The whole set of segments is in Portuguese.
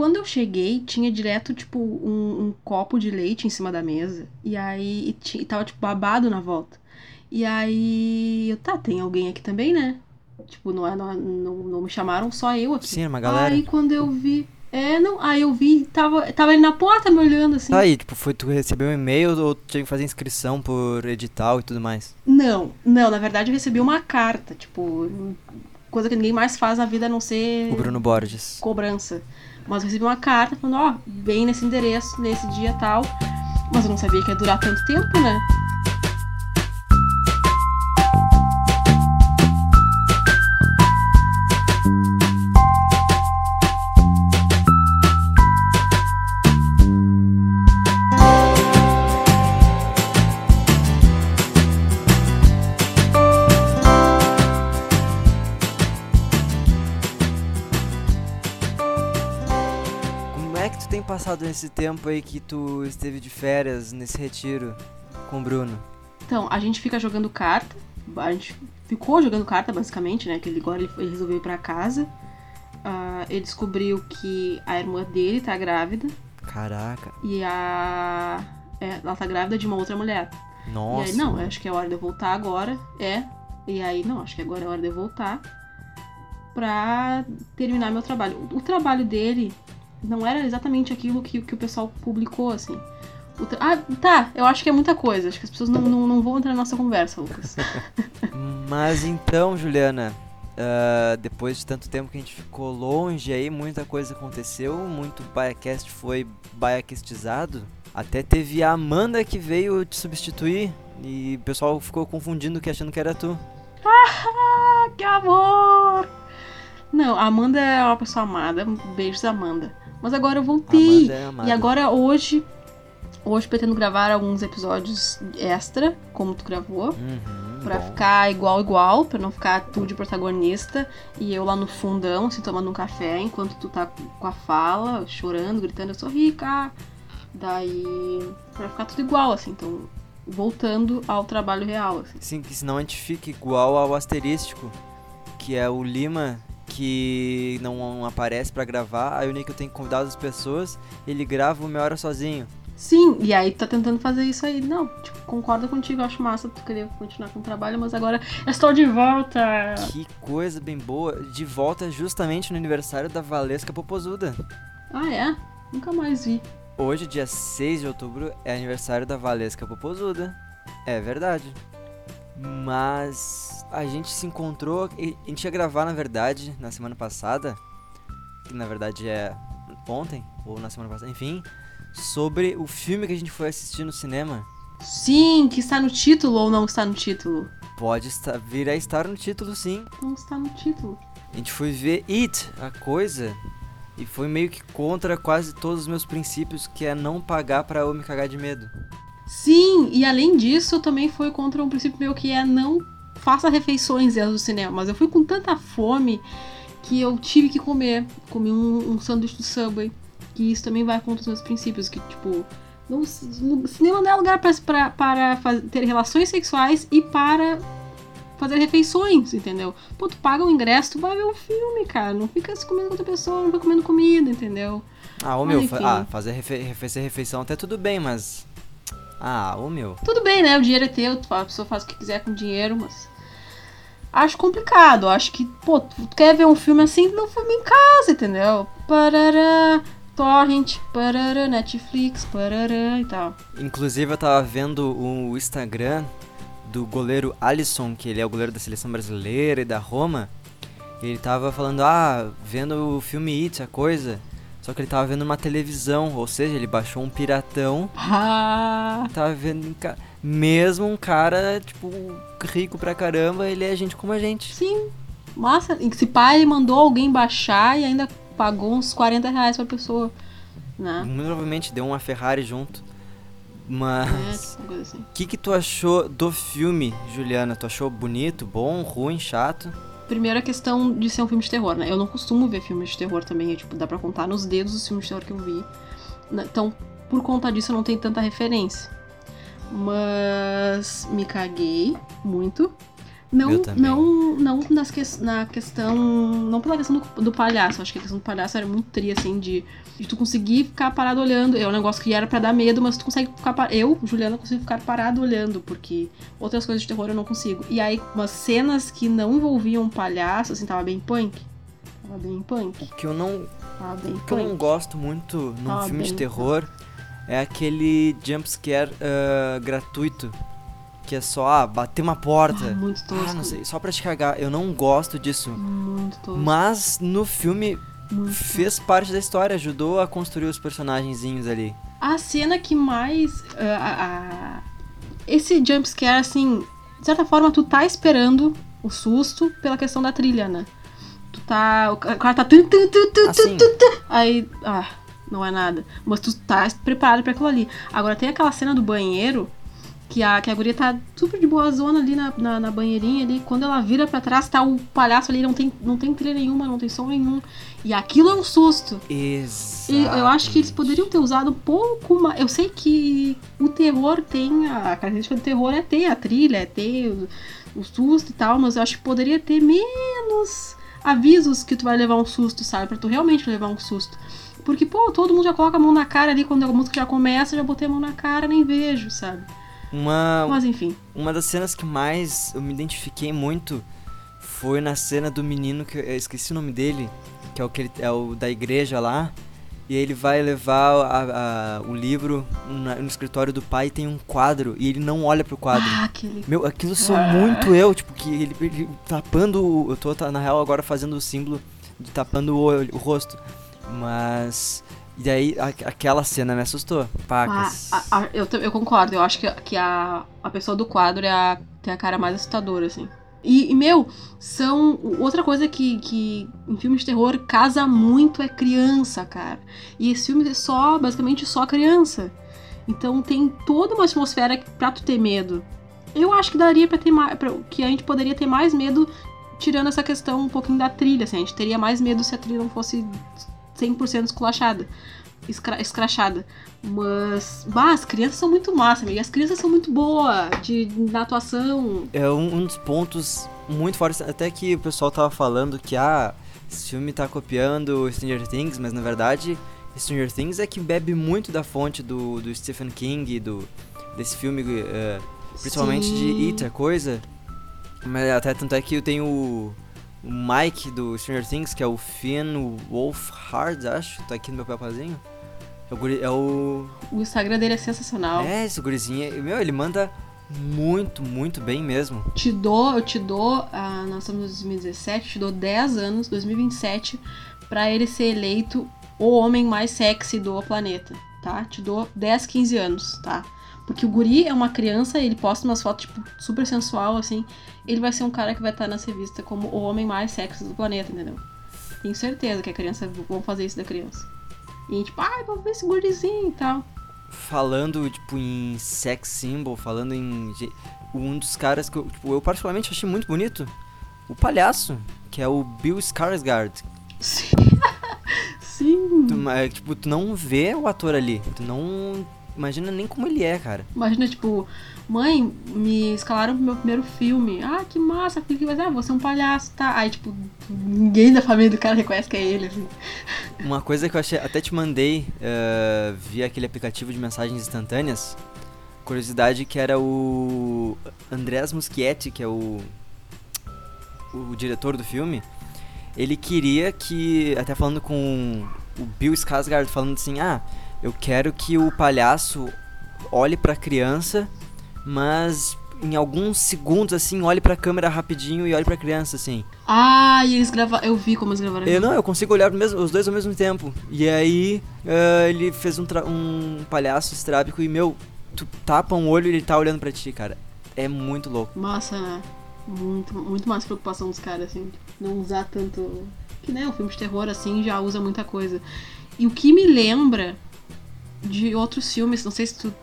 quando eu cheguei, tinha direto, tipo, um, um copo de leite em cima da mesa. E aí e, e tava, tipo, babado na volta. E aí, eu, tá, tem alguém aqui também, né? Tipo, não, é- não, não, não me chamaram só eu aqui. Sim, uma galera. Aí quando eu vi. É, não. Aí eu vi, tava, tava ele na porta me olhando assim. Tá aí, tipo, foi tu recebeu um e-mail ou tu tinha que fazer inscrição por edital e tudo mais? Não, não, na verdade eu recebi uma carta, tipo, coisa que ninguém mais faz na vida a não ser O Bruno Borges. cobrança. Mas eu recebi uma carta falando, ó, vem nesse endereço, nesse dia tal. Mas eu não sabia que ia durar tanto tempo, né? Passado nesse tempo aí que tu esteve de férias, nesse retiro com o Bruno? Então, a gente fica jogando carta. A gente ficou jogando carta, basicamente, né? Que ele agora ele, resolveu ir pra casa. Ah, ele descobriu que a irmã dele tá grávida. Caraca. E a. é, ela tá grávida de uma outra mulher. Nossa. E aí, não, acho que é hora de eu voltar agora. É. E aí, não, acho que agora é hora de eu voltar pra terminar meu trabalho. O trabalho dele não era exatamente aquilo que, que o pessoal publicou, assim. Tra- ah, tá, eu acho que é muita coisa. Acho que as pessoas não, não, não vão entrar na nossa conversa, Lucas. Mas então, Juliana, ah, depois de tanto tempo que a gente ficou longe aí, muita coisa aconteceu, muito Biacast foi biacastizado. Até teve a Amanda que veio te substituir e o pessoal ficou confundindo que achando que era tu. ah, que amor! Não, a Amanda é uma pessoa amada. Beijos, Amanda. Mas agora eu voltei. É. E agora hoje, hoje pretendo gravar alguns episódios extra, como tu gravou, Uhum, pra bom. ficar igual igual, pra não ficar tu de protagonista e eu lá no fundão, assim, tomando um café, enquanto tu tá com a fala, chorando, gritando, eu sou rica. Daí, pra ficar tudo igual, assim, então voltando ao trabalho real, assim. Sim, que senão a gente fica igual ao asterístico, que é o Lima que não aparece pra gravar, aí o Nick tem que convidar as pessoas, ele grava uma hora sozinho. Sim, e aí tu tá tentando fazer isso aí. Não, tipo, concordo contigo, acho massa tu querer continuar com o trabalho, mas agora estou de volta. Que coisa bem boa, de volta justamente no aniversário da Valesca Popozuda. Ah, é? Nunca mais vi. Hoje, dia 6 de outubro, é aniversário da Valesca Popozuda. É verdade. Mas a gente se encontrou, e- a gente ia gravar na verdade na semana passada, que na verdade é ontem, ou na semana passada, enfim, sobre o filme que a gente foi assistir no cinema. Sim, que está no título ou não está no título? Pode estar, vir a estar no título sim. Não está no título. A gente foi ver It, a coisa, e foi meio que contra quase todos os meus princípios, que é não pagar pra eu me cagar de medo. Sim, e além disso, eu também fui contra um princípio meu que é não faça refeições dentro do cinema. Mas eu fui com tanta fome que eu tive que comer. Comi um, um sanduíche do Subway. Que isso também vai contra os meus princípios. Que, tipo, no, no cinema não é lugar pra, pra, para ter relações sexuais e para fazer refeições, entendeu? Pô, tu paga o ingresso, tu vai ver um filme, cara. Não fica se comendo com outra pessoa, não fica comendo comida, entendeu? Ah, ô Mas meu, enfim. ah, fazer, refe refe- fazer refeição até tudo bem, mas. Ah, ô meu. Tudo bem, né? O dinheiro é teu, a pessoa faz o que quiser com o dinheiro, mas. Acho complicado. Acho que, pô, tu quer ver um filme assim, não filme em casa, entendeu? Parará, Torrent, parará, Netflix, parará e tal. Inclusive eu tava vendo o Instagram do goleiro Alisson, que ele é o goleiro da seleção brasileira e da Roma. E ele tava falando, ah, vendo o filme It, a coisa. Só que ele tava vendo uma televisão, ou seja, ele baixou um piratão Ah, tava vendo em ca... mesmo um cara, tipo, rico pra caramba, ele é gente como a gente. sim. Massa. E se pai ele mandou alguém baixar e ainda pagou uns 40 reais pra pessoa. Né? Muito provavelmente deu uma Ferrari junto. É, Mas uma coisa assim. o que que tu achou do filme, Juliana? Tu achou bonito, bom, ruim, chato? Primeiro questão de ser um filme de terror, né? Eu não costumo ver filmes de terror também, é, tipo, dá pra contar nos dedos os filmes de terror que eu vi. Então, por conta disso, eu não tenho tanta referência. Mas me caguei muito. Não, não, não nas que, na questão. Não pela questão do, do palhaço. Acho que a questão do palhaço era muito tri, assim, de, de tu conseguir ficar parado olhando. É um negócio que era pra dar medo, mas tu consegue ficar. pa- Eu, Juliana, consigo ficar parado olhando, porque outras coisas de terror eu não consigo. E aí, umas cenas que não envolviam palhaço, assim, tava bem punk. Tava bem punk. O que eu não, Tava bem que eu não punk. gosto muito num Ah, filme de terror é aquele jumpscare ah, gratuito. Que é só, ah, bater uma porta. Ah, muito tosco. Ah, não sei, só pra te cagar. Eu não gosto disso. Muito tosco. Mas no filme muito fez parte da história, ajudou a construir os personagenzinhos ali. A cena que mais. ah, a- a- esse jumpscare, assim, de certa forma, tu tá esperando o susto pela questão da trilha, né? Tu tá. O ca- o cara tá. tum, tum, tum, tum, Assim, Aí. Ah, não é nada. Mas tu tá preparado pra aquilo ali. Agora tem aquela cena do banheiro. Que a, que a guria tá super de boa zona ali na, na, na banheirinha ali. Quando ela vira pra trás, tá o palhaço ali, não tem, não tem trilha nenhuma, não tem som nenhum. E aquilo é um susto. exato. Eu acho que eles poderiam ter usado um pouco mais. Eu sei que o terror tem. A característica do terror é ter a trilha, é ter o, o susto e tal, mas eu acho que poderia ter menos avisos que tu vai levar um susto, sabe? Pra tu realmente levar um susto. Porque, pô, todo mundo já coloca a mão na cara ali quando a música já começa, já botei a mão na cara, nem vejo, sabe? Uma, Mas enfim. uma das cenas que mais eu me identifiquei muito foi na cena do menino que eu esqueci o nome dele, que é o que ele- é o da igreja lá. E ele vai levar a- a- o livro na- no escritório do pai e tem um quadro e ele não olha pro quadro. Ah, aquele. Meu, aquilo sou Ah. muito eu, tipo, que ele, ele tapando. o- Eu tô, tá, na real, agora fazendo o símbolo de tapando o, olho- o rosto. Mas. E daí, a- aquela cena me assustou. Ah, Pacas. a- a- eu, eu concordo, eu acho que, que a, a pessoa do quadro é a, tem a cara mais assustadora, assim. E, e, meu, são. Outra coisa que, que em filmes de terror casa muito é criança, cara. E esse filme é só, basicamente, só criança. Então tem toda uma atmosfera pra tu ter medo. Eu acho que daria pra ter mais. pra- que a gente poderia ter mais medo tirando essa questão um pouquinho da trilha, assim. A gente teria mais medo se a trilha não fosse 100% esculachada. Escra escrachada. Mas, bah, as crianças são muito massa, amiga. As crianças são muito boas de, na atuação. É um, um dos pontos muito fortes. Até que o pessoal tava falando que, ah, esse filme tá copiando Stranger Things, mas na verdade, Stranger Things é que bebe muito da fonte do, do Stephen King, do, desse filme, eh, principalmente Sim. de It, a coisa. Mas até tanto é que eu tenho o, Mike do Stranger Things, que é o Finn Wolfhard, acho, tá aqui no meu papazinho. É o, guri- é o O Instagram dele é sensacional. é, esse gurizinho, meu, ele manda muito, muito bem mesmo. Te dou, eu te dou, ah, nós estamos em 2017, te dou 10 anos, 2027, pra ele ser eleito o homem mais sexy do planeta, tá? Te dou 10, 15 anos, tá? Porque o guri é uma criança, ele posta umas fotos, tipo, super sensual, assim. Ele vai ser um cara que vai estar nessa revista como o homem mais sexy do planeta, entendeu? Tenho certeza que a criança, vão fazer isso da criança. E tipo, ai, vou ver esse gurizinho e tal. Falando, tipo, em sex symbol, falando em. Um dos caras que eu, tipo, eu particularmente achei muito bonito. O palhaço, que é o Bill Skarsgård. Sim. Sim. Tu, ma- tipo, tu não vê o ator ali. Tu não imagina nem como ele é, cara. Imagina, tipo, mãe, me escalaram pro meu primeiro filme. Ah, que massa, filho, que vai ser? Ah, você é um palhaço, tá? Aí, tipo, ninguém da família do cara reconhece que é ele, assim. Uma coisa que eu achei, até te mandei eh, via aquele aplicativo de mensagens instantâneas. Curiosidade que era o Andrés Muschietti, que é o, o diretor do filme. Ele queria que, até falando com o Bill Skarsgård, falando assim, ah, eu quero que o palhaço olhe pra criança, mas em alguns segundos, assim, olhe pra câmera rapidinho e olhe pra criança, assim. Ah, e eles gravaram. Eu vi como eles gravaram. Eu não, eu consigo olhar mesmo- os dois ao mesmo tempo. E aí, ah, ele fez um, tra- um palhaço estrábico e, meu, tu tapa um olho e ele tá olhando pra ti, cara. É muito louco. Massa, né? Muito, muito mais preocupação dos caras, assim. Não usar tanto. Que né, o filme de terror, assim, já usa muita coisa. E o que me lembra de outros filmes, não sei se tu.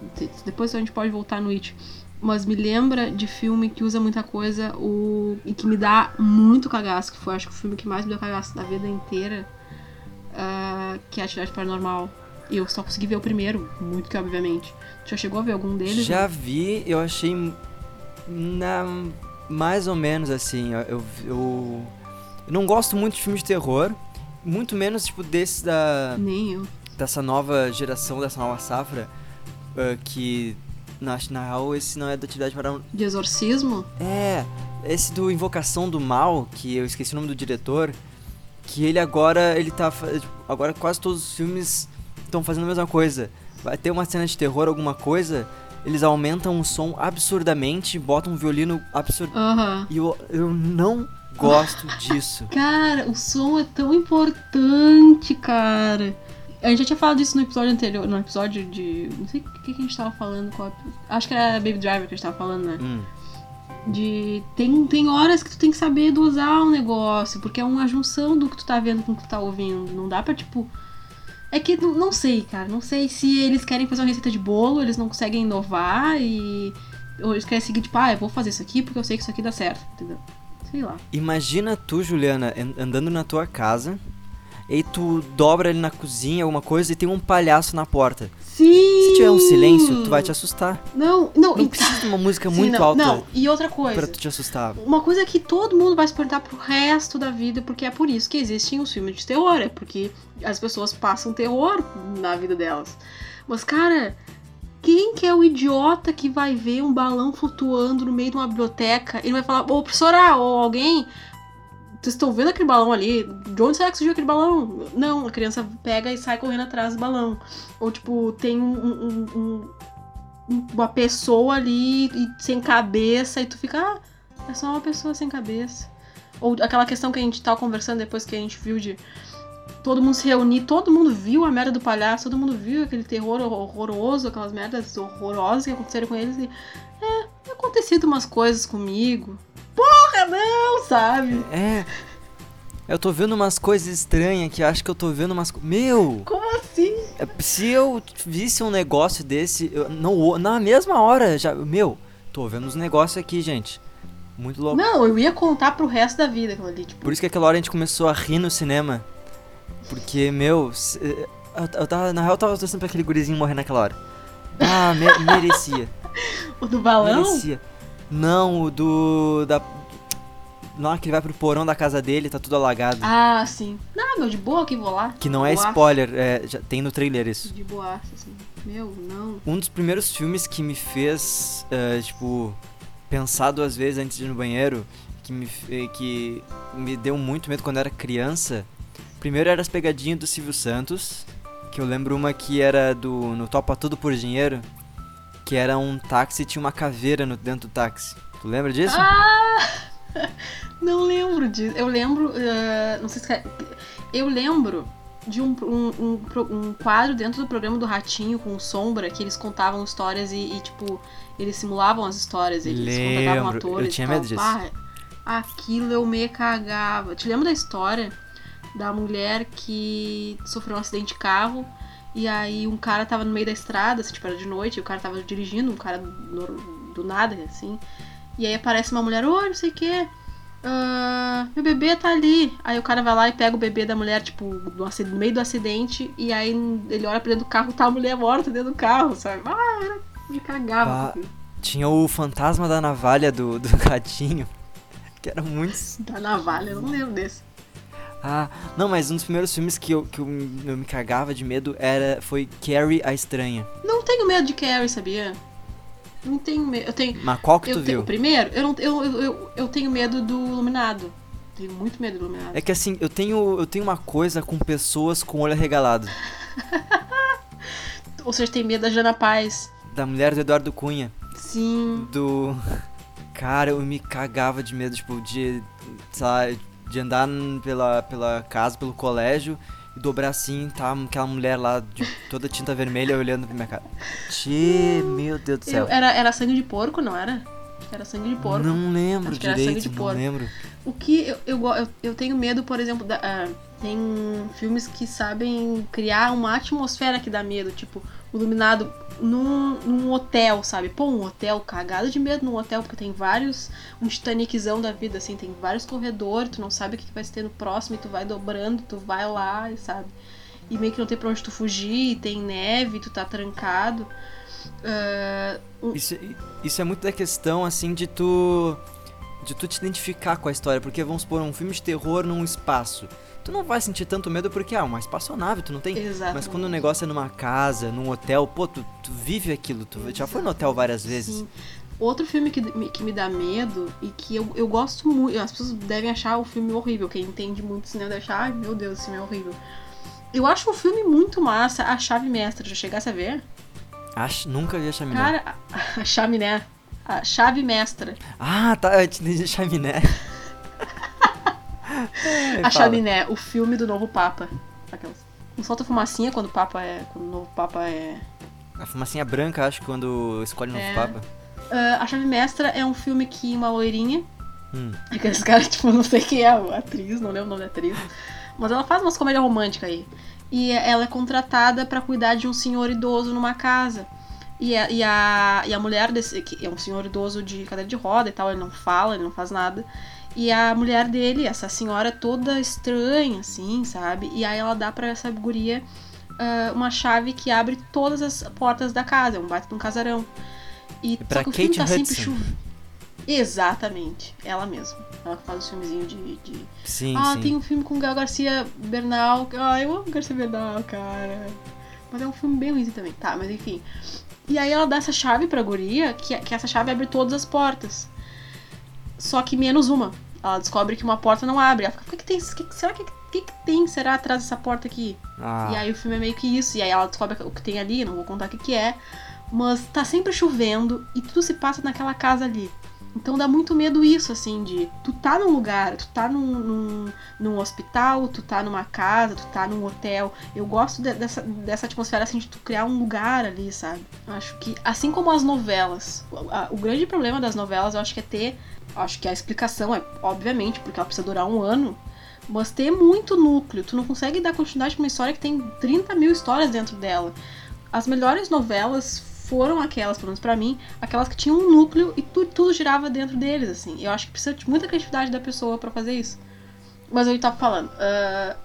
Depois a gente pode voltar no It. Mas me lembra de filme que usa muita coisa o, e que me dá muito cagaço, que foi acho que o filme que mais me deu cagaço da vida inteira, ah, que é Atividade Paranormal. E eu só consegui ver o primeiro, muito que obviamente. Tu já chegou a ver algum deles? Já né? vi, eu achei. Na mais ou menos assim. Eu, eu, eu não gosto muito de filmes de terror, muito menos tipo desse da Nem eu. Dessa nova geração, dessa nova safra, ah, que na, na real esse não é da atividade para De exorcismo? É, esse do Invocação do Mal, que eu esqueci o nome do diretor, que ele agora, ele tá, tipo, agora quase todos os filmes estão fazendo a mesma coisa. Vai ter uma cena de terror, alguma coisa, eles aumentam o som absurdamente, botam um violino absurdo. Aham. E eu, eu não gosto disso. Cara, o som é tão importante, cara. A gente já tinha falado disso no episódio anterior, no episódio de. Não sei o que, que a gente tava falando. Qual, acho que era Baby Driver que a gente tava falando, né? Hum. De. Tem, tem horas que tu tem que saber dosar um negócio, porque é uma junção do que tu tá vendo com o que tu tá ouvindo. Não dá pra, tipo. É que não, não sei, cara. Não sei se eles querem fazer uma receita de bolo, eles não conseguem inovar e. Ou eles querem seguir, tipo, ah, eu vou fazer isso aqui porque eu sei que isso aqui dá certo, entendeu? Sei lá. Imagina tu, Juliana, an- andando na tua casa, e tu dobra ali na cozinha alguma coisa e tem um palhaço na porta. Sim! Se tiver um silêncio, tu vai te assustar. Não, não, Não e- precisa de uma música Sim, muito não, alta Não, e outra coisa. pra tu te assustar. Uma coisa que todo mundo vai se perguntar pro resto da vida, porque é por isso que existem os filmes de terror, é porque as pessoas passam terror na vida delas. Mas, cara, quem que é o idiota que vai ver um balão flutuando no meio de uma biblioteca e vai falar, ô professora, ou alguém, vocês estão vendo aquele balão ali? De onde será que surgiu aquele balão? Não, a criança pega e sai correndo atrás do balão. Ou, tipo, tem um- um- um- um- uma pessoa ali sem cabeça e tu fica, ah, é só uma pessoa sem cabeça. Ou aquela questão que a gente tava conversando depois que a gente viu de todo mundo se reunir, todo mundo viu a merda do palhaço, todo mundo viu aquele terror horroroso, aquelas merdas horrorosas que aconteceram com eles e. É, acontecido umas coisas comigo. Porra, não, sabe? É. Eu tô vendo umas coisas estranhas que acho que eu tô vendo umas. co- Meu! Como assim? é, Se eu visse um negócio desse, eu, não, na mesma hora já. Meu, tô vendo uns negócios aqui, gente. Muito louco. Não, eu ia contar pro resto da vida aquilo ali, tipo. Por isso que aquela hora a gente começou a rir no cinema. Porque, meu, se- eu, eu tava, na real eu tava torcendo pra aquele gurizinho morrer naquela hora. Ah, me- merecia. O do balão? Merecia. Não, o do. Da. Lá que ele vai pro porão da casa dele, tá tudo alagado. Ah, sim. Não, meu, de boa que vou lá. que não é boaça. spoiler, é, já tem no trailer isso. De boa, assim. Meu, não. Um dos primeiros filmes que me fez, eh, tipo, pensar duas vezes antes de ir no banheiro, que me, fe- que me deu muito medo quando eu era criança. Primeiro era as pegadinhas do Silvio Santos, que eu lembro uma que era do no Topa Tudo por Dinheiro, que era um táxi e tinha uma caveira no, dentro do táxi. Tu lembra disso? Ah! Não lembro disso. Eu lembro. eh, não sei se. é- Eu lembro de um, um, um, um quadro dentro do programa do Ratinho com sombra que eles contavam histórias e, e, tipo, eles simulavam as histórias. Eles contratavam Lembro. atores. Eu tinha medo disso. Pá, aquilo eu me cagava. Te lembra da história da mulher que sofreu um acidente de carro? E aí um cara tava no meio da estrada, assim, tipo, era de noite, e o cara tava dirigindo, um cara do, do nada, assim. E aí aparece uma mulher, oi, não sei o quê. ah, meu bebê tá ali. Aí o cara vai lá e pega o bebê da mulher, tipo, no, meio do acidente, e aí ele olha pra dentro do carro, tá a mulher morta dentro do carro, sabe? Ah, era, me cagava. Bah. aquilo. Tinha o fantasma da navalha do, do gatinho, que era muito Da navalha, eu não lembro desse. Ah, não, mas um dos primeiros filmes que eu, que eu, me- eu me cagava de medo era foi Carrie a Estranha. Não tenho medo de Carrie, sabia? Não tenho medo. Eu tenho. Mas qual que tu viu? primeiro, eu, não, eu, eu, eu, eu tenho medo do Iluminado. Tenho muito medo do Iluminado. É que assim, eu tenho, eu tenho uma coisa com pessoas com olho arregalado. Ou seja, tem medo da Jana Paz. Da mulher do Eduardo Cunha. Sim. Do. Cara, eu me cagava de medo, tipo, de. Sabe, de andar pela, pela casa, pelo colégio e dobrar assim, tá aquela mulher lá de toda tinta vermelha olhando pra minha cara. Tchê, meu Deus do céu. Eu- era, era sangue de porco, não era? Era sangue de porco. Não lembro Acho que era sangue direito, de não porco. lembro. O que eu, eu, eu, eu tenho medo, por exemplo, da, ah, tem filmes que sabem criar uma atmosfera que dá medo, tipo, Iluminado num, num hotel, sabe? Pô, um hotel cagado de medo num hotel, porque tem vários, um Titaniczão da vida, assim, tem vários corredores, tu não sabe o que vai ter no próximo, e tu vai dobrando, tu vai lá, sabe? E meio que não tem pra onde tu fugir, tem neve, tu tá trancado. Ah, um- Isso, isso é muito da questão, assim, de tu. de tu te identificar com a história, porque vamos supor um filme de terror num espaço. Tu não vai sentir tanto medo porque ah, uma espaçonave, tu não tem. Exatamente. Mas quando o negócio é numa casa, num hotel, pô, tu, tu vive aquilo, tu já foi no hotel várias vezes. Sim. Outro filme que, me- que me dá medo e que eu, eu gosto muito. As pessoas devem achar o filme horrível. Quem entende muito cinema deve achar, ai meu Deus, esse filme é horrível. Eu acho o filme muito massa, A Chave Mestra. Já chegasse a ver? Acho, nunca vi a chaminé. Cara, a, a chaminé. A chave mestra. Ah, tá, eu te entendi chaminé. É, a fala. chaminé, o filme do novo Papa. Aquelas. Não solta fumacinha quando o Papa é. Quando o novo Papa é. A fumacinha branca, acho, quando escolhe um novo É. papa. Ah, a Chave Mestra é um filme que uma loirinha. Hum. Aqueles caras, tipo, não sei quem é a atriz, não lembro o nome da atriz. Mas ela faz umas comédias românticas aí. E ela é contratada pra cuidar de um senhor idoso numa casa. E a, e a, e a mulher desse. que é um senhor idoso de cadeira de roda e tal, ele não fala, ele não faz nada. E a mulher dele, essa senhora toda estranha, assim, sabe? E aí ela dá pra essa guria ah, uma chave que abre todas as portas da casa. É um baita de um casarão. E É pra só que o filme tá sempre Hudson. chovendo. Exatamente, ela mesma. Ela que faz o filmezinho de. de... Sim, ah, sim. tem um filme com o Gal Garcia Bernal. Ah, eu amo Garcia Bernal, cara. Mas é um filme bem ruim também. Tá, mas enfim. E aí ela dá essa chave pra guria, que, que essa chave abre todas as portas. Só que menos uma. Ela descobre que uma porta não abre. Ela fica, o que, tem? Que, será que, que, que tem? Será atrás dessa porta aqui? Ah, E aí o filme é meio que isso. E aí ela descobre o que tem ali, não vou contar o que, que é. Mas tá sempre chovendo e tudo se passa naquela casa ali. Então dá muito medo isso, assim, de tu tá num lugar, tu tá num, num, num hospital, tu tá numa casa, tu tá num hotel. Eu gosto de- dessa, dessa atmosfera, assim, de tu criar um lugar ali, sabe? Acho que, assim como as novelas, o, a- o grande problema das novelas, eu acho que é ter. Acho que a explicação é, obviamente, porque ela precisa durar um ano, mas ter muito núcleo. Tu não consegue dar continuidade pra uma história que tem 30 mil histórias dentro dela. As melhores novelas foram aquelas, pelo menos pra mim, aquelas que tinham um núcleo e tu, tudo girava dentro deles, assim. Eu acho que precisa de muita criatividade da pessoa pra fazer isso. Mas eu tava falando, ah,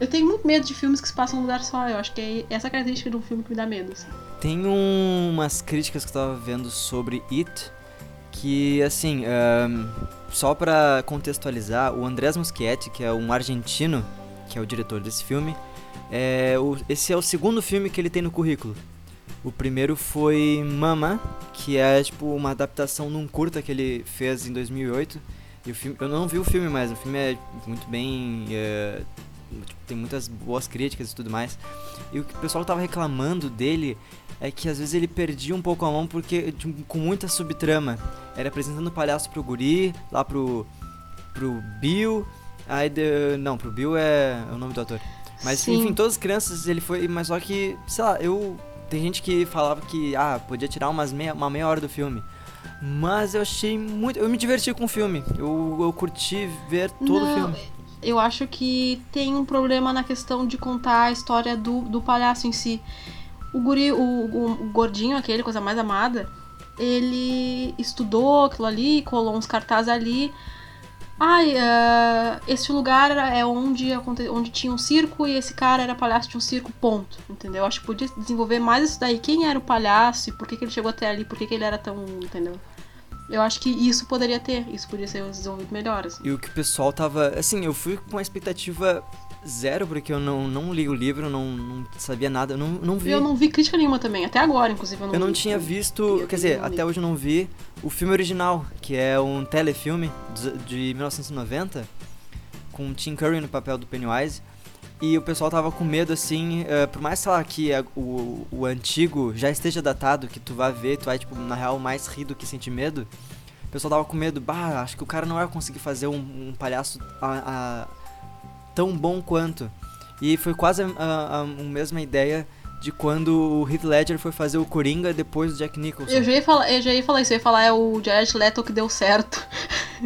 eu tenho muito medo de filmes que se passam num lugar só. Eu acho que é essa característica de um filme que me dá medo, assim. Tem um- umas críticas que eu tava vendo sobre It, que assim, ahn, só pra contextualizar, o Andrés Muschietti, que é um argentino, que é o diretor desse filme, é o- esse é o segundo filme que ele tem no currículo. O primeiro foi Mama, que é tipo uma adaptação num curta que ele fez em 2008. E o filme, eu não vi o filme, mas o filme é muito bem, é, tipo, tem muitas boas críticas e tudo mais. E o que o pessoal tava reclamando dele é que às vezes ele perdia um pouco a mão porque tipo, com muita subtrama. Era apresentando o palhaço pro guri, lá pro pro Bill, aí de, não, pro Bill é, é o nome do ator. Mas Sim. enfim, todas as crianças ele foi, mas só que, sei lá, eu tem gente que falava que ah, podia tirar umas meia, uma meia hora do filme. Mas eu achei muito, eu me diverti com o filme. Eu, eu curti ver todo o Não, filme. Eu acho que tem um problema na questão de contar a história do, do palhaço em si. O guri, o, o, o gordinho, aquele, coisa mais amada, ele estudou aquilo ali, colou uns cartazes ali. Ai, eh, esse lugar é onde, onde tinha um circo e esse cara era palhaço de um circo, ponto. Entendeu? Acho que podia desenvolver mais isso daí. Quem era o palhaço e por que, que ele chegou até ali, por que, que ele era tão. Entendeu? Eu acho que isso poderia ter, isso poderia ser desenvolvido melhor, assim. E o que o pessoal tava. Assim, eu fui com uma expectativa zero, porque eu não, não li o livro, não, não sabia nada, eu não, não vi. Eu não vi crítica nenhuma também, até agora, inclusive. Eu não, Eu não vi. tinha visto, quer dizer, até hoje eu não vi o filme original, que é um telefilme de de 1990, com Tim Curry no papel do Pennywise. E o pessoal tava com medo, assim, eh, por mais, sei lá, que a- o, o antigo já esteja datado, que tu vai ver, tu vai, tipo, na real, mais rir do que sentir medo. O pessoal tava com medo, bah, acho que o cara não vai conseguir fazer um, um palhaço a- tão bom quanto. E foi quase a, a- a mesma ideia de quando o Heath Ledger foi fazer o Coringa depois do Jack Nicholson. Eu já, ia falar, eu já ia falar isso, eu ia falar é o Jared Leto que deu certo.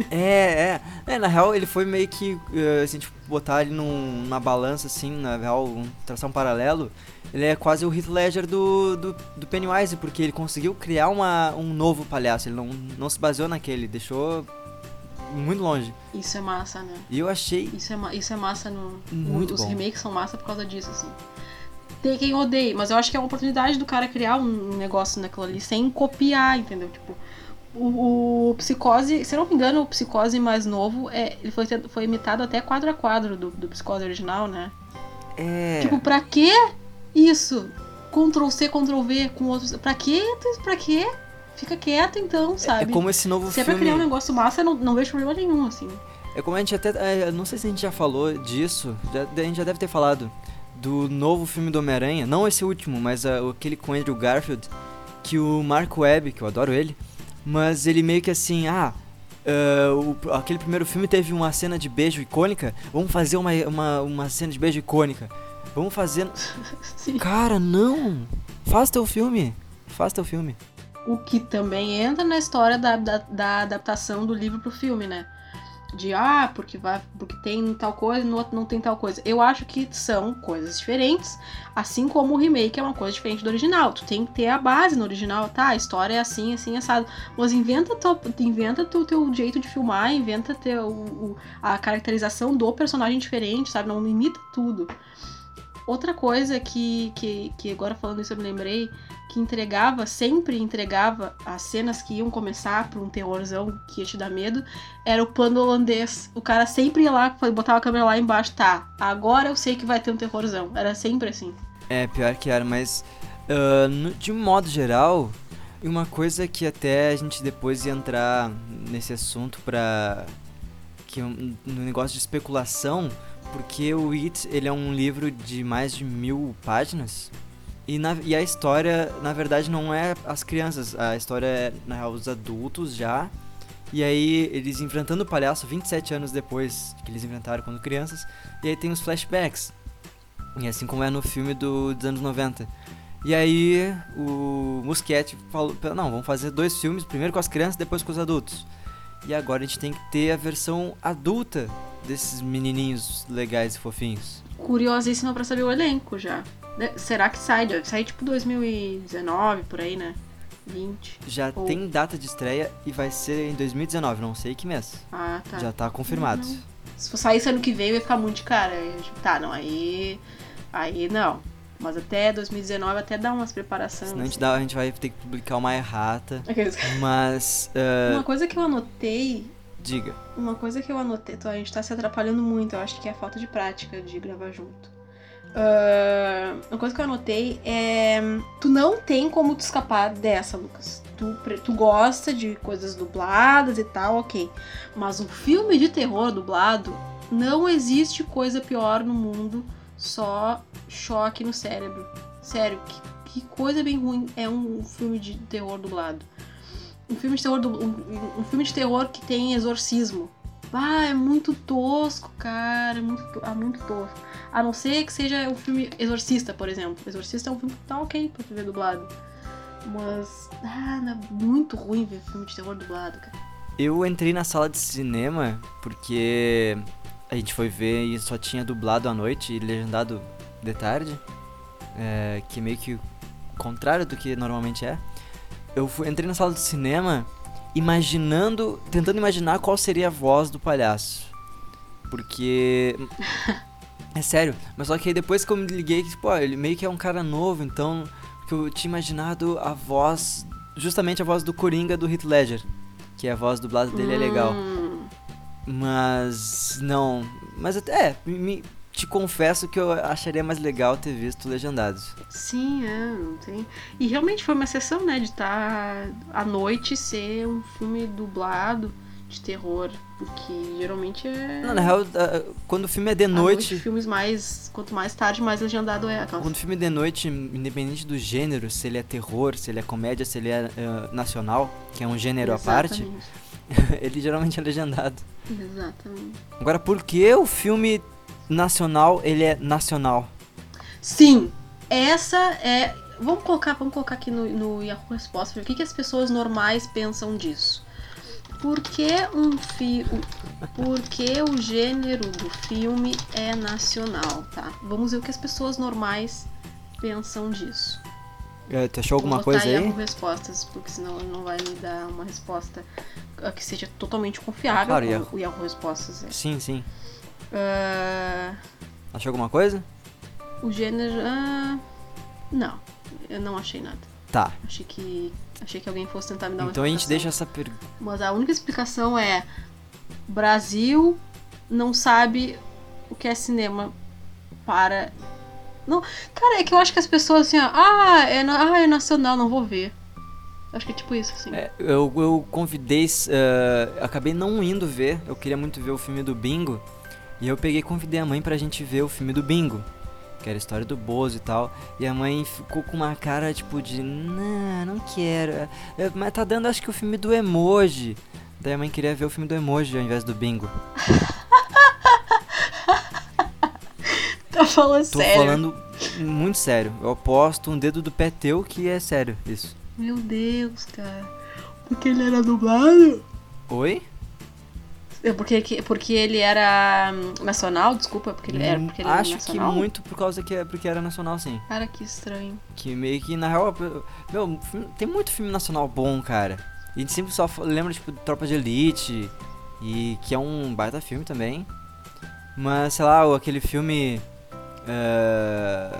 É, é. É, na real ele foi meio que, eh, assim, tipo, botar ele num- numa balança, assim, na real, um, traçar um paralelo. Ele é quase o Heath Ledger do, do, do Pennywise, porque ele conseguiu criar uma, um novo palhaço. Ele não, não se baseou naquele, deixou muito longe. Isso é massa, né? E eu achei Isso é, isso é massa no. Muito os bom. remakes são massa por causa disso, assim. Tem quem odeie, mas eu acho que é uma oportunidade do cara criar um negócio naquilo ali sem copiar, entendeu? Tipo, O, o Psicose, se eu não me engano, o Psicose mais novo, é, ele foi, foi imitado até quadro a quadro do, do Psicose original, né? É. Tipo, pra que isso? Ctrl C, Ctrl V com outros. Pra que? Pra quê? Fica quieto então, É sabe? como esse novo Se é filme. pra criar um negócio massa, eu não, não vejo problema nenhum, assim. É como a gente até. é, não sei se a gente já falou disso. já- a gente já deve ter falado. Do novo filme do Homem-Aranha. Não esse último, mas ah, aquele com Andrew Garfield. Que o Mark Webb, que eu adoro ele. Mas ele meio que assim, ah. ah, o- aquele primeiro filme teve uma cena de beijo icônica. Vamos fazer uma, uma, uma cena de beijo icônica. Vamos fazer. Sim. Cara, não! Faz teu filme. Faz teu filme. O que também entra na história da, da, da adaptação do livro pro filme, né? De ah, porque vai, porque tem tal coisa, no outro não tem tal coisa. Eu acho que são coisas diferentes, assim como o remake é uma coisa diferente do original. Tu tem que ter a base no original, tá? A história é assim, assim, assado. Mas inventa teu, inventa teu, teu jeito de filmar, inventa teu, o, a caracterização do personagem diferente, sabe? Não imita tudo. Outra coisa que, que, que agora falando isso eu me lembrei, que entregava, sempre entregava as cenas que iam começar pra um terrorzão que ia te dar medo, era o plano holandês. O cara sempre ia lá, botava a câmera lá embaixo, tá, agora eu sei que vai ter um terrorzão. Era sempre assim. É, pior que era, mas ah, no- de modo geral, e uma coisa que até a gente depois ia entrar nesse assunto pra. que é no negócio de especulação, porque o It ele é um livro de mais de mil páginas. E, na- e a história, na verdade, não é as crianças, a história é, na real, os adultos já. E aí, eles enfrentando o palhaço 27 anos depois que eles enfrentaram quando crianças. E aí tem os flashbacks. E assim como é no filme do, dos anos 90. E aí o Muschietti falou, não, vamos fazer dois filmes, primeiro com as crianças, depois com os adultos. E agora a gente tem que ter a versão adulta desses menininhos legais e fofinhos. Curiosíssima pra saber o elenco já. Será que sai? Deve sair tipo 2019, por aí, né? 20. Já Ou- tem data de estreia e vai ser em 2019, não sei que mês. Ah, tá. Já tá confirmado. Se for sair ano que vem, vai ficar muito de cara. Tá, não, aí. Aí não. Mas até 2019 até dá umas preparações. Senão a gente, dá, a gente vai ter que publicar uma errata. Mas, ah, Uma coisa que eu anotei. diga. Uma coisa que eu anotei. tô, A gente tá se atrapalhando muito, eu acho que é a falta de prática de gravar junto. Ah, uma coisa que eu anotei é. Tu não tem como te escapar dessa, Lucas. Tu, tu gosta de coisas dubladas e tal, ok. Mas um filme de terror dublado, não existe coisa pior no mundo, só choque no cérebro. Sério, que, que coisa bem ruim é um filme de terror dublado. Um filme de terror, um, um filme de terror que tem exorcismo. Ah, é muito tosco, cara. É muito, to- ah, muito tosco. A não ser que seja um filme Exorcista, por exemplo. Exorcista é um filme que tá ok pra ver dublado. Mas, ah, é muito ruim ver filme de terror dublado, cara. Eu entrei na sala de cinema porque a gente foi ver e só tinha dublado à noite e legendado de tarde, é, que é meio que contrário do que normalmente é. Eu fui, entrei na sala de cinema imaginando, tentando imaginar qual seria a voz do palhaço. Porque. É sério, mas só que aí depois que eu me liguei que, pô, ele meio que é um cara novo, então. Que eu tinha imaginado a voz. Justamente a voz do Coringa do Heath Ledger. Que a voz dublada dele é legal. Mas. Não. Mas até. Me, te confesso que eu acharia mais legal ter visto legendados. sim, é, não tem. E realmente foi uma exceção, né? De estar à noite ser um filme dublado de terror. Porque geralmente é. Não, na real, quando o filme é de à noite. filmes mais. Quanto mais tarde, mais legendado é. Aquelas... Quando o filme é de noite, independente do gênero, se ele é terror, se ele é comédia, se ele é ah, nacional, que é um gênero à parte, Exatamente. ele geralmente é legendado. Exatamente. Agora, por que o filme nacional, ele é nacional? Sim, essa é. Vamos colocar, vamos colocar aqui no, no Yahoo Resposta. O que, que as pessoas normais pensam disso? Por que um fi... Por que o gênero do filme é nacional, tá? Vamos ver o que as pessoas normais pensam disso. Eh, Tu achou alguma Vou coisa aí? Yahoo Respostas, porque senão ele não vai me dar uma resposta ah, que seja totalmente confiável. Claro, Yahoo. o Yahoo Respostas é. Sim, sim. Ah, Achou alguma coisa? O gênero. ah, não, eu não achei nada. Tá. Achei que. Achei que alguém fosse tentar me dar uma Então a gente deixa essa pergunta. Mas a única explicação é: Brasil não sabe o que é cinema para. Não, cara, é que eu acho que as pessoas assim, ó, ah, é, na- ah, é nacional, não vou ver. Acho que é tipo isso, assim. É, eu, eu convidei. eh, acabei não indo ver. Eu queria muito ver o filme do Bingo. E eu peguei e convidei a mãe pra gente ver o filme do Bingo. Que era a história do Bozo e tal. E a mãe ficou com uma cara tipo de. Não, não quero. É, é, mas tá dando acho que o filme do emoji. Daí a mãe queria ver o filme do emoji ao invés do Bingo. Tá falando Tô sério. falando muito sério. Eu aposto um dedo do pé teu que é sério isso. Meu Deus, cara. Porque ele era dublado? Oi? É porque, que- porque ele era hum, nacional, desculpa, porque ele era, Hum, porque ele era acho nacional. que muito por causa que é porque era nacional sim. Cara, que estranho. Que meio que, na real, meu, tem muito filme nacional bom, cara. E a gente sempre só lembra, tipo, Tropa de Elite, e que é um baita filme também. Mas, sei lá, aquele filme. eh,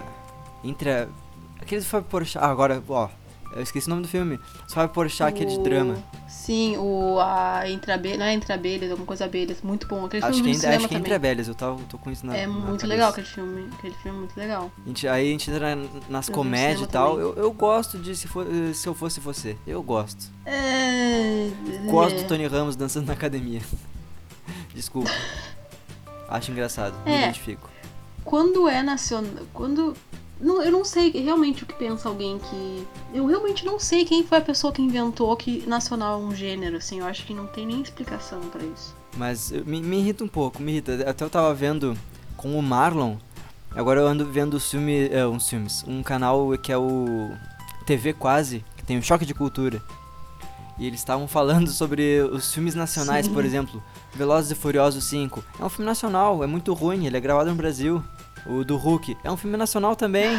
entre. a- Aquele Fábio Porchat. Ah, agora, ó. Eu esqueci o nome do filme. Fábio Porchat, aquele de O- drama. Sim, o a Entre Abelhas, não é Entre Abelhas, alguma coisa abelhas, muito bom. Aquele Acho filme que, cinema acho que é Entre. Abelhas, eu tava, tô com isso na É na muito cabeça. legal aquele filme, aquele filme é muito legal. A gente, aí a gente entra nas comédias e tal. Eu, eu gosto de se, for, se eu fosse você. Eu gosto. É... Gosto é. do Tony Ramos dançando na academia. Desculpa. Acho engraçado. Me É. identifico. Quando é nacional. Quando. Não, eu não sei realmente o que pensa alguém que. Eu realmente não sei quem foi a pessoa que inventou que nacional é um gênero, assim. Eu acho que não tem nem explicação pra isso. Mas me, me irrita um pouco, me irrita. Até eu tava vendo com o Marlon. Agora eu ando vendo os filme, é, uns filmes. Um canal que é o TV Quase, que tem o Choque de Cultura. E eles estavam falando sobre os filmes nacionais, Sim. por exemplo. Velozes e Furiosos 5. É um filme nacional, é muito ruim, ele é gravado no Brasil. O do Hulk é um filme nacional também.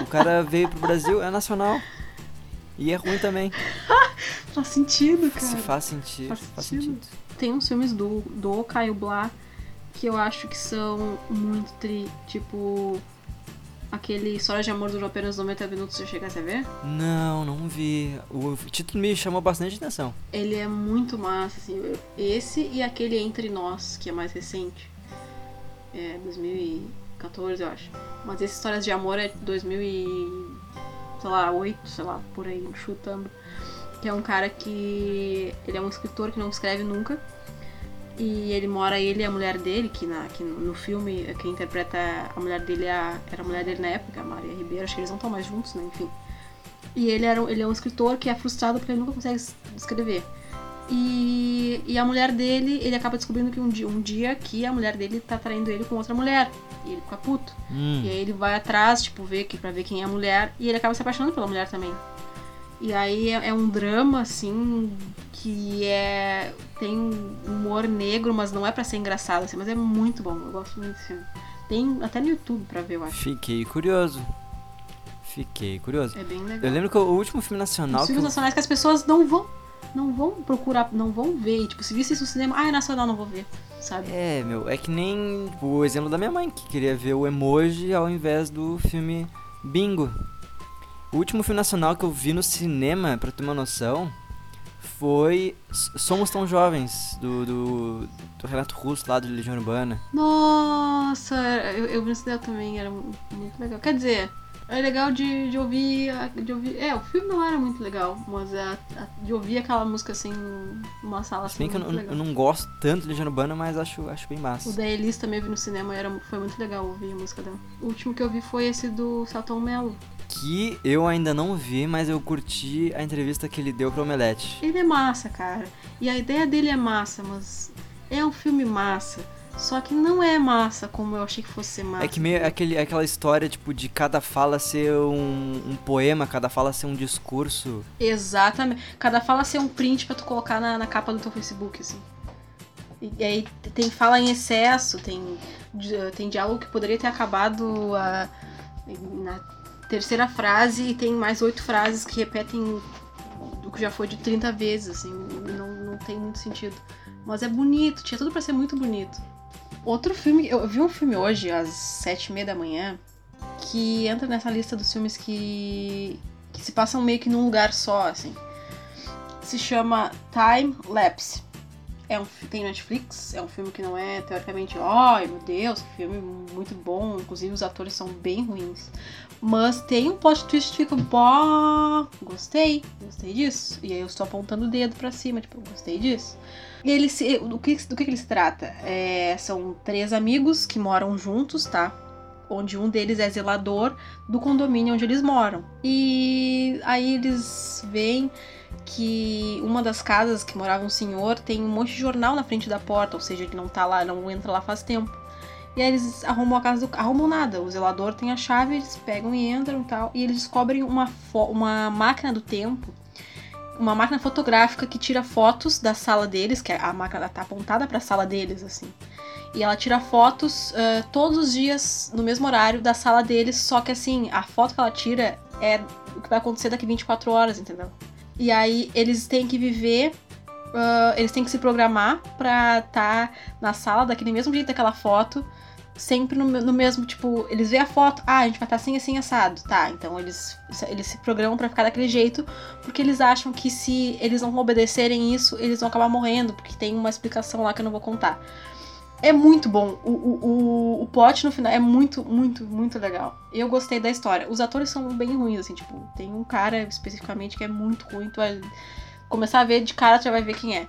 o cara veio pro Brasil, é nacional. E é ruim também. Faz sentido, cara. Se faz sentido. Faz Faz, sentido. sentido. Tem uns filmes do, do Caio Blá que eu acho que são muito tri. Tipo. Aquele História de Amor durou apenas 90 minutos, você chegasse a ver? Não, não vi. O título me chamou bastante atenção. Ele é muito massa, assim. Esse e aquele Entre Nós, que é mais recente. É 2014, eu acho. Mas esse Histórias de Amor é 2000 e... sei lá, 8, sei lá, por aí, chutando. Que é um cara que... ele é um escritor que não escreve nunca. E ele mora, ele e a mulher dele, que, na, que no filme, quem interpreta a mulher dele é a- era a mulher dele na época, a Maria Ribeiro, acho que eles não estão mais juntos, né, enfim. E ele, era, ele é um escritor que é frustrado porque ele nunca consegue es- escrever. E, e a mulher dele, ele acaba descobrindo que um dia, um dia que a mulher dele tá traindo ele com outra mulher. E ele fica puto. Hum. E aí ele vai atrás, tipo, ver que, pra ver quem é a mulher. E ele acaba se apaixonando pela mulher também. E aí é, é um drama, assim, que é. tem um humor negro, mas não é pra ser engraçado, assim, mas é muito bom. Eu gosto muito desse filme. Tem até no YouTube pra ver, eu acho. Fiquei curioso. Fiquei curioso. É bem legal. Eu lembro que o último filme nacional Os que filmes eu... nacionais que as pessoas não vão. Não vão procurar, não vão ver. E, tipo, se visse isso no cinema, ah, é nacional, não vou ver. Sabe? É, meu, é que nem o exemplo da minha mãe, que queria ver o emoji ao invés do filme Bingo. O último filme nacional que eu vi no cinema, pra ter uma noção, foi Somos Tão Jovens, do, do, do Renato Russo, lá do Legião Urbana. Nossa, eu, eu vi no cinema também, era mu- muito legal. Quer dizer, é legal de, de ouvir. De ouvir. É, o filme não era muito legal, mas a- a- de ouvir aquela música assim numa sala Se assim. bem que eu, não- eu não gosto tanto de Legião Urbana, mas acho, acho bem O massa. da Elis também eu vi no cinema, era, foi muito legal ouvir a música dela. O último que eu vi foi esse do Salton Mello. Que eu ainda não vi, mas eu curti a entrevista que ele deu pro Omelete. Ele é massa, cara. E a ideia dele é massa, mas é um filme massa. Só que não é massa como eu achei que fosse ser massa. É que meio aquele, aquela história, tipo, de cada fala ser um, um poema, cada fala ser um discurso. Exatamente. Cada fala ser um print pra tu colocar na, na capa do teu Facebook, assim. E, e aí tem fala em excesso, tem, tem diálogo que poderia ter acabado a- na terceira frase e tem mais oito frases que repetem o que já foi de 30 vezes, assim. Não, não tem muito sentido. Mas é bonito, tinha tudo pra ser muito bonito. Outro filme, eu vi um filme hoje, às sete e meia da manhã, que entra nessa lista dos filmes que que se passam meio que num lugar só, assim. Se chama Time Lapse. É um, tem Netflix, é um filme que não é teoricamente, ai meu Deus, que filme muito bom, inclusive os atores são bem ruins. Mas tem um plot twist que fica, pô, gostei, gostei disso. E aí eu estou apontando o dedo pra cima, tipo, gostei disso. E ele se, do, que, do que ele se trata? É, são três amigos que moram juntos, tá? Onde um deles é zelador do condomínio onde eles moram. E aí eles veem que uma das casas que morava um senhor tem um monte de jornal na frente da porta, ou seja, ele não tá lá, não entra lá faz tempo. E aí eles arrumam a casa do. arrumam nada. O zelador tem a chave, eles pegam e entram e tal. E eles descobrem uma, uma máquina do tempo uma máquina fotográfica que tira fotos da sala deles, que a máquina tá apontada para a sala deles, assim. E ela tira fotos uh, todos os dias, no mesmo horário, da sala deles, só que assim, a foto que ela tira é o que vai acontecer daqui 24 horas, entendeu? E aí eles têm que viver, uh, eles têm que se programar pra estar tá na sala daquele mesmo jeito daquela foto, sempre no, no, mesmo, tipo, eles veem a foto, ah, a gente vai estar assim, assim, assado. Tá, então eles, eles se programam para ficar daquele jeito, porque eles acham que se eles não obedecerem isso, eles vão acabar morrendo, porque tem uma explicação lá que eu não vou contar. É muito bom. O, o, o, o plot no final é muito, muito, muito legal. Eu gostei da história. Os atores são bem ruins, assim, tipo, tem um cara especificamente que é muito ruim. Tu vai começar a ver de cara, tu já vai ver quem é.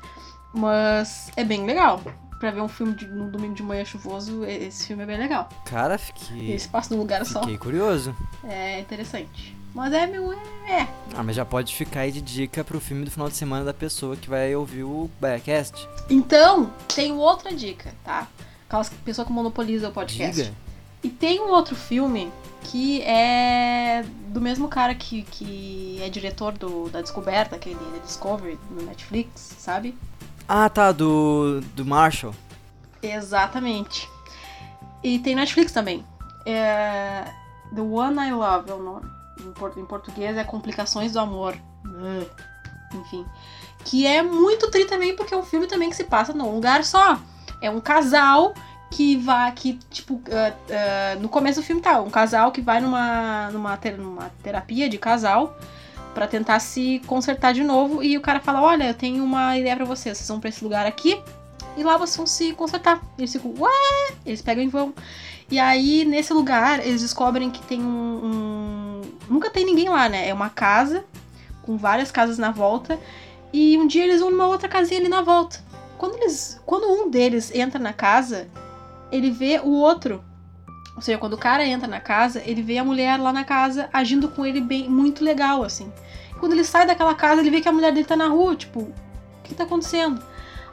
Mas é bem legal pra ver um filme de, no domingo de manhã chuvoso, esse filme é bem legal. Cara, fiquei. Esse passa num lugar fiquei só. Fiquei curioso. É interessante. Mas é meu. É. Ah, mas já pode ficar aí de dica pro filme do final de semana da pessoa que vai ouvir o Biacast. Então, tenho outra dica, tá? Aquelas pessoa que monopoliza o podcast. Diga. E tem um outro filme que é do mesmo cara que, que é diretor do, da Descoberta, aquele da Discovery no Netflix, sabe? Ah, tá, do, do Marshall. Exatamente. E tem Netflix também. É, The One I Love é o nome. Em, português é Complicações do Amor. Uh, enfim. Que é muito tri também, porque é um filme também que se passa num lugar só. É um casal que vai. que, tipo, uh, uh, no começo do filme tá, um casal que vai numa, numa, ter, numa terapia de casal para tentar se consertar de novo. E o cara fala: Olha, eu tenho uma ideia para vocês. Vocês vão pra esse lugar aqui e lá vocês vão se consertar. Eles ficam, ué! Eles pegam e vão. E aí, nesse lugar, eles descobrem que tem um, um. Nunca tem ninguém lá, né? É uma casa com várias casas na volta. E um dia eles vão numa outra casinha ali na volta. Quando eles. Quando um deles entra na casa, ele vê o outro ou seja, quando o cara entra na casa, ele vê a mulher lá na casa agindo com ele bem, muito legal, assim. Quando ele sai daquela casa, ele vê que a mulher dele tá na rua, tipo, o que tá acontecendo?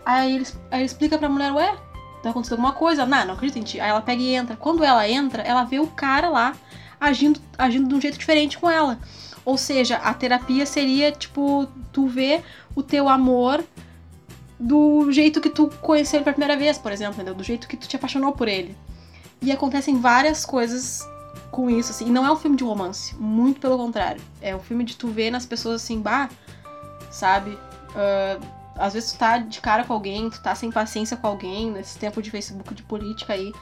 Aí ele, aí ele explica pra mulher, ué, tá acontecendo alguma coisa? Não, não acredito em ti. Aí ela pega e entra. Quando ela entra, ela vê o cara lá agindo, agindo de um jeito diferente com ela. Ou seja, a terapia seria, tipo, tu ver o teu amor do jeito que tu conheceu ele pela primeira vez, por exemplo, entendeu? Do jeito que tu te apaixonou por ele. E acontecem várias coisas com isso, assim. E não é um filme de romance, muito pelo contrário. É um filme de tu ver nas pessoas assim, bah, sabe? Uh, às vezes tu tá de cara com alguém, tu tá sem paciência com alguém, nesse tempo de Facebook de política aí.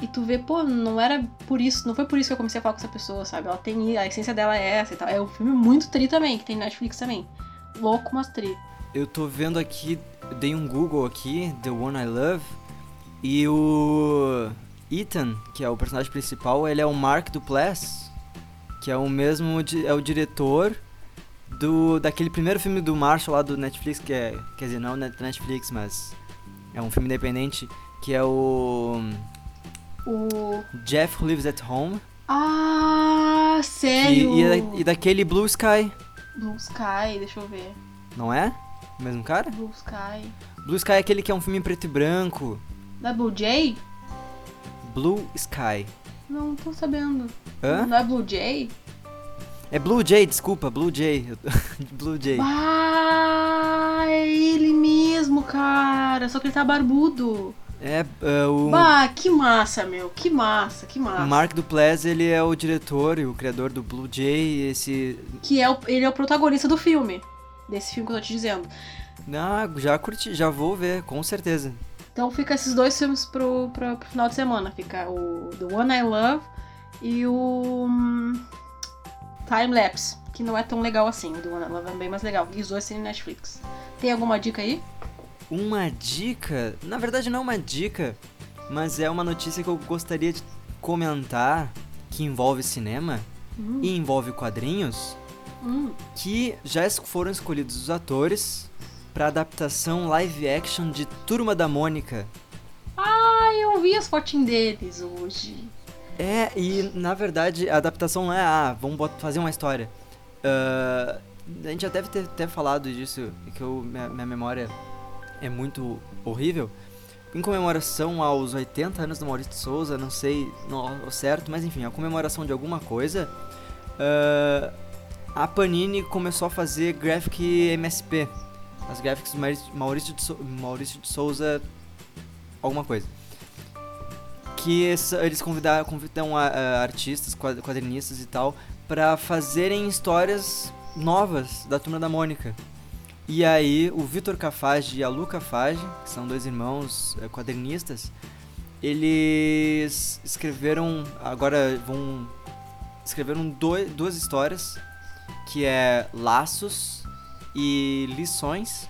E tu vê, pô, não era por isso, não foi por isso que eu comecei a falar com essa pessoa, sabe? Ela tem, a essência dela é essa e tal. É um filme muito tri também, que tem Netflix também. Louco, mas tri. Eu tô vendo aqui, dei um Google aqui, The One I Love, e o Ethan, que é o personagem principal, ele é o Mark Duplass, que é o mesmo é o diretor do daquele primeiro filme do Marshall lá do Netflix, que é, quer dizer, não Netflix, mas é um filme independente, que é o o Jeff Lives at Home. Ah, sério? E, e, e daquele Blue Sky. Blue Sky, deixa eu ver. Não é? O mesmo cara? Blue Sky. Blue Sky é aquele que é um filme em preto e branco. Da Blue Jay? Blue Sky. Não tô sabendo. Hã? Não é Blue Jay? É Blue Jay, desculpa, Blue Jay. Blue Jay. Ah, é ele mesmo, cara. Só que ele tá barbudo. É, é o. Bah, que massa, meu. Que massa, que massa. O Mark Duplass, ele é o diretor e o criador do Blue Jay, esse. Que é o, ele é o protagonista do filme. Desse filme que eu tô te dizendo. Ah, já curti, já vou ver, com certeza. Então fica esses dois filmes pro, pro, pro, final de semana. Fica o The One I Love e o um, Time Lapse. que não é tão legal assim. O do One Love é bem mais legal. E os dois têm Netflix. Tem alguma dica aí? Uma dica? Na verdade, não é uma dica, mas é uma notícia que eu gostaria de comentar que envolve cinema Hum, e envolve quadrinhos. hum. que já foram escolhidos os atores para adaptação live action de Turma da Mônica. Ah, eu vi as fotinhas deles hoje. É, e na verdade a adaptação não é, ah, vamos fazer uma história. Ah, a gente já deve ter, ter falado disso, que eu, minha, minha memória é muito horrível. Em comemoração aos 80 anos do Maurício de Souza, não sei ao certo, mas enfim, a comemoração de alguma coisa, ah, a Panini começou a fazer graphic MSP. As graphics Maurício- de, Sou- Maurício de Souza, alguma coisa. Que eles convidaram, convidam a- a artistas, quad- quadrinistas e tal, pra fazerem histórias novas da Turma da Mônica. E aí, o Vitor Cafage e a Lu Cafage, que são dois irmãos eh, quadrinistas, eles escreveram, agora vão escreveram doi- duas histórias, que é Laços e Lições.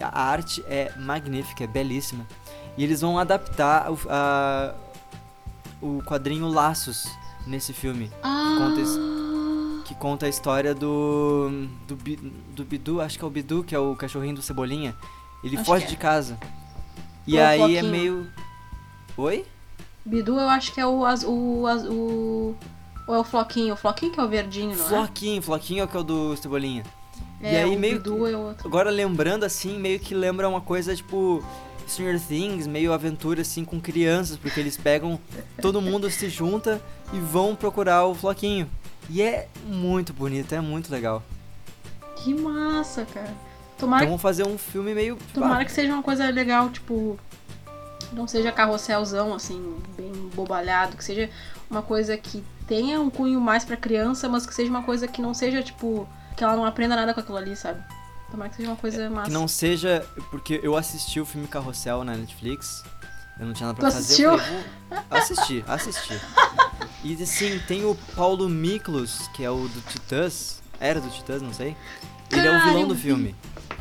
A arte é magnífica, é belíssima. E eles vão adaptar o, a- o quadrinho Laços nesse filme Ah, Conta que conta a história do, do, do Bidu, acho que é o Bidu, que é o cachorrinho do Cebolinha. Ele Acho foge que é. de casa. E o aí é meio. Oi? Bidu eu acho que é o, o, o. Ou é o Floquinho? O Floquinho que é o verdinho, não é? Floquinho, Floquinho é o que é o do Cebolinha. É, e aí meio Bidu é o outro. Agora lembrando assim, meio que lembra uma coisa tipo Stranger Things, meio aventura assim com crianças, porque eles pegam, todo mundo se junta e vão procurar o Floquinho. E é muito bonito, é muito legal. Que massa, cara. Então Tomara, vamos fazer um filme meio. tomara que seja uma coisa legal, tipo. Não seja carrosselzão, assim, bem bobalhado. Que seja uma coisa que tenha um cunho mais pra criança, mas que seja uma coisa que não seja, tipo. Que ela não aprenda nada com aquilo ali, sabe? Tomara que seja uma coisa massa. Que não seja. Porque eu assisti o filme Carrossel na Netflix. Eu não tinha nada Tu pra fazer. assistiu? Eu assistir, assistir. E assim, tem o Paulo Miklos, que é o do Titãs. Era do Titãs, não sei. Ele é o Cara, vilão do vi. filme.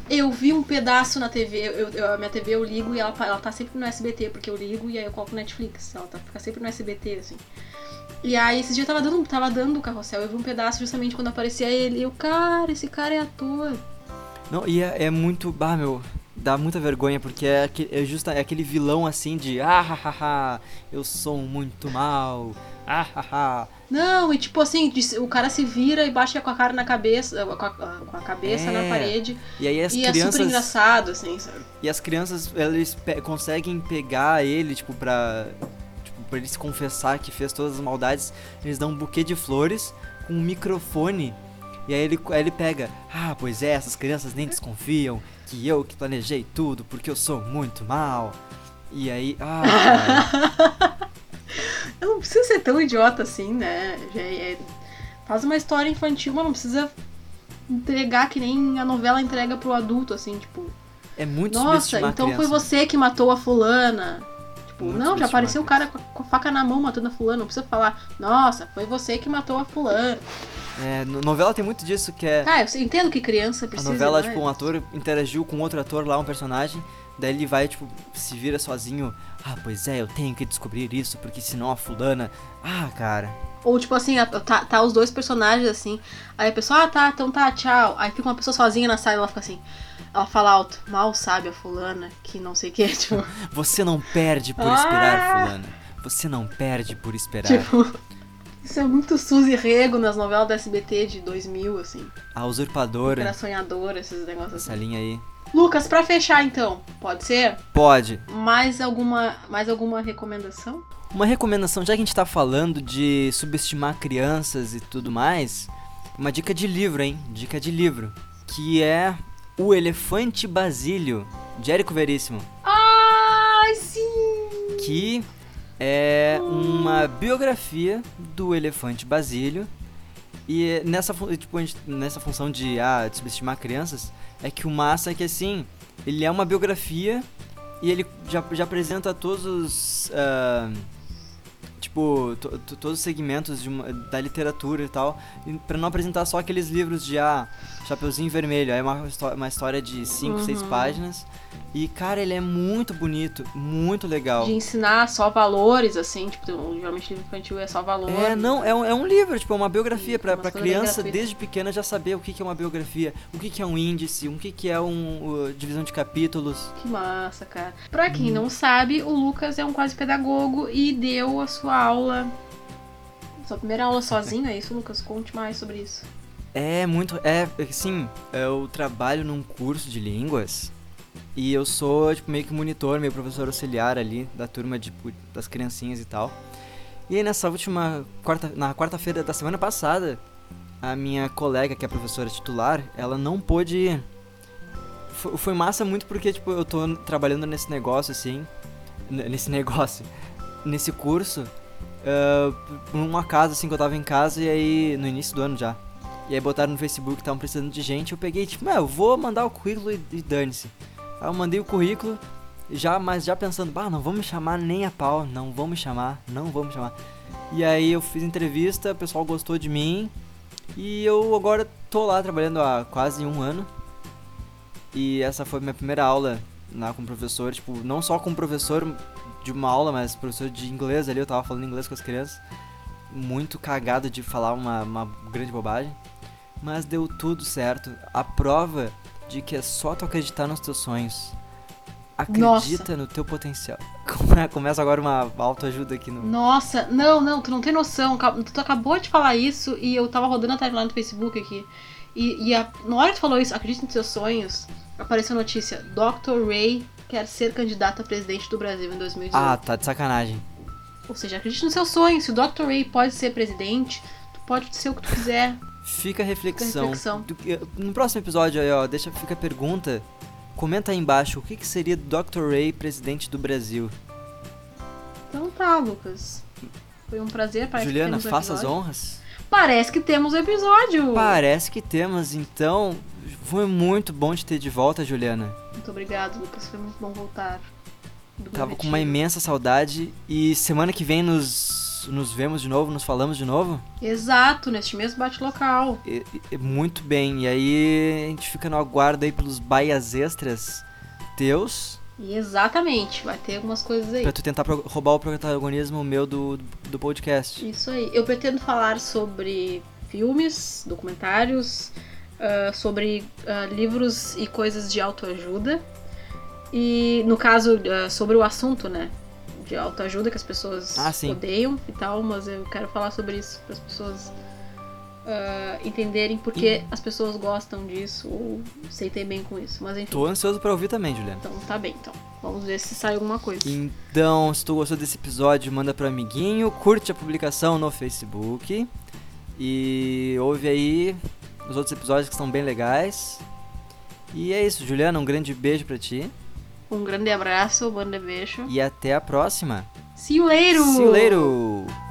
Eu vi um pedaço na TV, eu, eu- a minha TV eu ligo e ela, ela tá sempre no SBT, porque eu ligo e aí eu coloco Netflix. Ela tá, fica sempre no SBT, assim. E aí esse dia tava dando, tava dando o carrossel, eu vi um pedaço justamente quando aparecia ele. E eu, cara, esse cara é ator. Não, e é, é muito. Bah, meu. Dá muita vergonha, porque é, é justa, é aquele vilão assim de. Ah, ha, ha, ha, eu sou muito mal. Ah, ha, ha. Não, e tipo assim, o cara se vira e baixa com a cara na cabeça, com a, com a cabeça É, na parede. E aí as e é super crianças. engraçado, assim, sabe? e as crianças, eles pe- conseguem pegar ele, tipo, pra. Pra ele se confessar que fez todas as maldades. Eles dão um buquê de flores com um microfone. E aí ele, aí ele pega. Ah, pois é, essas crianças nem desconfiam que eu que planejei tudo, porque eu sou muito mal. E aí. Ah. Eu não preciso ser tão idiota assim, né? Já é- Faz uma história infantil, mas não precisa entregar que nem a novela entrega pro adulto, assim, tipo. É muito Nossa, então foi você que matou a fulana. Tipo, não, já apareceu a o cara com a, a faca na mão matando a fulana. Não precisa falar, nossa, foi você que matou a fulana. É, no- novela tem muito disso que é. Tá, eu entendo que criança A precisa. novela, né? tipo, um ator interagiu com outro ator lá, um personagem, daí ele vai, tipo, se vira sozinho. Ah, pois é, eu tenho que descobrir isso, porque senão a fulana. Ah, cara. Ou tipo assim, a- tá, tá os dois personagens assim. Aí a pessoa, ah tá, então tá, tchau. Aí fica uma pessoa sozinha na sala e ela fica assim. Ela fala alto, mal sabe a fulana, que não sei o que, tipo. Você não perde por Ah! esperar, fulana. Você não perde por esperar. tipo. Isso é muito Suzy Rego nas novelas da SBT de 2000, assim. A usurpadora, Era sonhadora, esses negócios essa assim. linha aí. Lucas, pra fechar então, pode ser? Pode. Mais alguma, mais alguma recomendação? Uma recomendação, já que a gente tá falando de subestimar crianças e tudo mais, uma dica de livro, hein? Dica de livro. Que é O Elefante Basílio, de Érico Veríssimo. Ai, sim! que é uma biografia do elefante Basílio. E nessa, tipo, nessa função de, ah, de subestimar crianças, é que o massa é que assim, ele é uma biografia e ele já, já apresenta todos os. ah, tipo, to- to- todos os segmentos uma- da literatura e tal, pra não apresentar só aqueles livros de, ah, Chapeuzinho Vermelho, aí é uma, uma história de 5, 6 Uhum. páginas, e, cara, ele é muito bonito, muito legal. De ensinar só valores, assim, tipo, geralmente livro infantil é só valores. É, não, é um, é um livro, tipo, é uma biografia pra, Umas pra criança desde pequena já saber o que, que é uma biografia, o que, que é um índice, o que, que é um uh, divisão de capítulos. Que massa, cara. Pra quem não sabe, o Lucas é um quase pedagogo e deu a sua aula. Sua primeira aula sozinho, é isso, Lucas? Conte mais sobre isso. É muito. É, assim, eu trabalho num curso de línguas e eu sou, tipo, meio que monitor, meio professor auxiliar ali da turma, tipo, das criancinhas e tal. E aí nessa última. Quarta, na quarta-feira da semana passada, a minha colega, que é professora titular, ela não pôde ir. Foi, foi massa muito porque, tipo, eu tô trabalhando nesse negócio, assim. Nesse negócio. Nesse curso. ah, por acaso, assim, que eu tava em casa e aí. No início do ano já. E aí botaram no Facebook estavam precisando de gente. Eu peguei, tipo, "Ah, eu vou mandar o currículo e, e dane-se. Aí eu mandei o currículo, já, mas já pensando, bah, não me chamar nem a pau, não me chamar, não me chamar. E aí eu fiz entrevista, o pessoal gostou de mim. E eu agora tô lá trabalhando há quase um ano. E essa foi minha primeira aula lá com o professor, tipo, não só com o professor de uma aula, mas professor de inglês ali, eu tava falando inglês com as crianças. Muito cagado de falar uma, uma grande bobagem. Mas deu tudo certo. A prova de que é só tu acreditar nos teus sonhos. Acredita no teu potencial. Come- Começa agora uma autoajuda aqui no. Nossa, não, não, tu não tem noção. Tu acabou de falar isso e eu tava rodando a timeline do Facebook aqui. E, e a- na hora que tu falou isso, acredita nos seus sonhos, apareceu a notícia: Dr. Ray quer ser candidato a presidente do Brasil em 2018. Ah, tá de sacanagem. Ou seja, acredite nos seus sonhos. Se o Dr. Ray pode ser presidente, tu pode ser o que tu quiser. Fica a reflexão. reflexão. Do que- no próximo episódio aí, ó, deixa fica a pergunta. Comenta aí embaixo o que, que seria Dr. Ray presidente do Brasil. Então tá, Lucas. Foi um prazer. Parece que Juliana, um faça as episódio. honras. Parece que temos episódio. Parece que temos, então. Foi muito bom te ter de volta, Juliana. Muito obrigado, Lucas. Foi muito bom voltar. Tava com uma imensa saudade. E semana que vem nos, nos vemos de novo, nos falamos de novo. Exato, neste mesmo bate-local. E- e- muito bem. E aí a gente fica no aguardo aí pelos baias extras teus. Exatamente, vai ter algumas coisas aí. Pra tu tentar roubar o protagonismo meu do, do podcast. Isso aí. Eu pretendo falar sobre filmes, documentários, ah, sobre ah, livros e coisas de autoajuda. E, no caso, ah, sobre o assunto, né? De autoajuda que as pessoas Ah, odeiam e tal, mas eu quero falar sobre isso para as pessoas ah, entenderem porque as pessoas gostam disso ou sentem bem com isso. Mas enfim, Tô ansioso pra ouvir também, Juliana. então tá bem. Então, vamos ver se sai alguma coisa. Então, se tu gostou desse episódio, manda pro amiguinho, curte a publicação no Facebook e ouve aí os outros episódios que são bem legais. E é isso, Juliana, um grande beijo pra ti Um grande abraço, um grande beijo. e até a próxima. See you later! See you later!